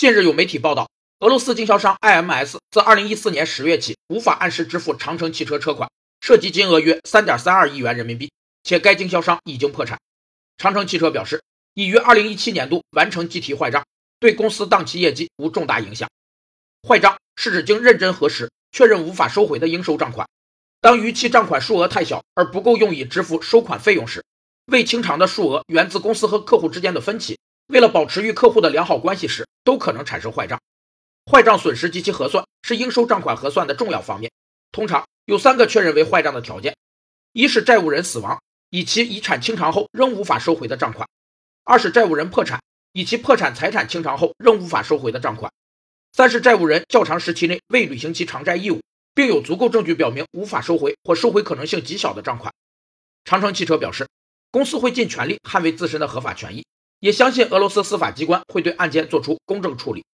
近日有媒体报道，俄罗斯经销商 IMS 自2014年10月起无法按时支付长城汽车车款，涉及金额约3.32亿元人民币，且该经销商已经破产。长城汽车表示，已于2017年度完成计提坏账，对公司当期业绩无重大影响。坏账是指经认真核实确认无法收回的应收账款，当逾期账款数额太小而不够用以支付收款费用时，未清偿的数额源自公司和客户之间的分歧。为了保持与客户的良好关系时，都可能产生坏账。坏账损失及其核算是应收账款核算的重要方面。通常有三个确认为坏账的条件：一是债务人死亡，以其遗产清偿后仍无法收回的账款；二是债务人破产，以其破产财产清偿后仍无法收回的账款；三是债务人较长时期内未履行其偿债义务，并有足够证据表明无法收回或收回可能性极小的账款。长城汽车表示，公司会尽全力捍卫自身的合法权益。也相信俄罗斯司法机关会对案件作出公正处理。